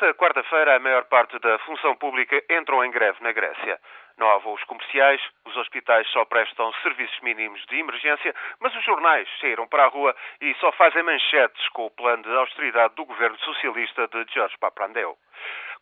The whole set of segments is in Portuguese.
Esta quarta-feira, a maior parte da função pública entrou em greve na Grécia. Não há voos comerciais, os hospitais só prestam serviços mínimos de emergência, mas os jornais saíram para a rua e só fazem manchetes com o plano de austeridade do governo socialista de George Papandreou.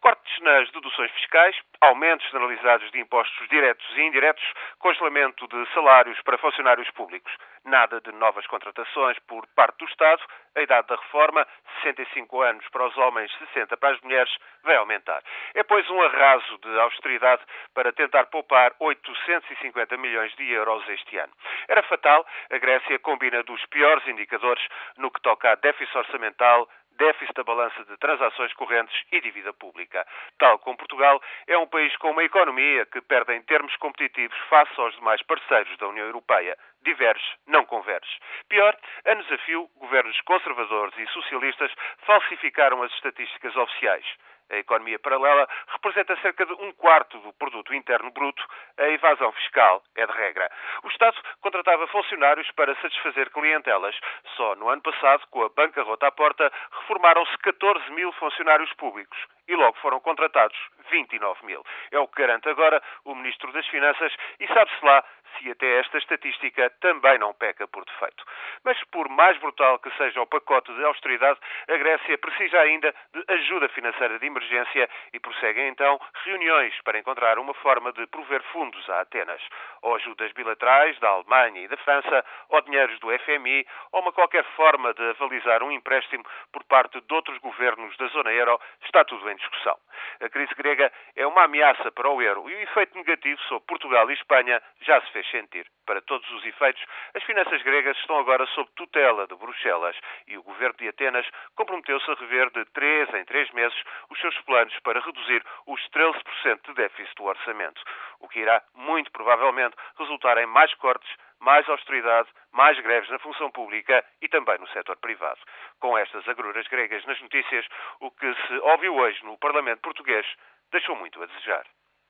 Cortes nas deduções fiscais, aumentos generalizados de impostos diretos e indiretos, congelamento de salários para funcionários públicos. Nada de novas contratações por parte do Estado. A idade da reforma, 65 anos para os homens, 60 para as mulheres, vai aumentar. É, pois, um arraso de austeridade para tentar poupar 850 milhões de euros este ano. Era fatal, a Grécia combina dos piores indicadores no que toca a déficit orçamental, déficit da balança de transações correntes e dívida pública. Tal como Portugal, é um país com uma economia que perde em termos competitivos face aos demais parceiros da União Europeia. Diverge, não converge. Pior, anos a fio, governos conservadores e socialistas falsificaram as estatísticas oficiais. A economia paralela representa cerca de um quarto do produto interno bruto. A evasão fiscal é de regra. O Estado contratava funcionários para satisfazer clientelas. Só no ano passado, com a bancarrota à porta, reformaram-se 14 mil funcionários públicos e logo foram contratados 29 mil. É o que garante agora o Ministro das Finanças e sabe-se lá se até esta estatística também não peca por defeito. Mas por mais brutal que seja o pacote de austeridade, a Grécia precisa ainda de ajuda financeira de emergência e prosseguem então reuniões para encontrar uma forma de prover fundos a Atenas, ou ajudas bilaterais da Alemanha e da França, ou dinheiros do FMI, ou uma qualquer forma de avalizar um empréstimo por parte de outros governos da zona euro, está tudo em discussão. A crise grega é uma ameaça para o euro e o efeito negativo sobre Portugal e Espanha já se fez sentir. Para todos os efeitos, as finanças gregas estão agora sob tutela de Bruxelas e o governo de Atenas comprometeu-se a rever de três em três meses os seus planos para reduzir os 13% de déficit do orçamento, o que irá, muito provavelmente, resultar em mais cortes mais austeridade, mais greves na função pública e também no setor privado. Com estas agruras gregas nas notícias, o que se ouviu hoje no Parlamento português deixou muito a desejar.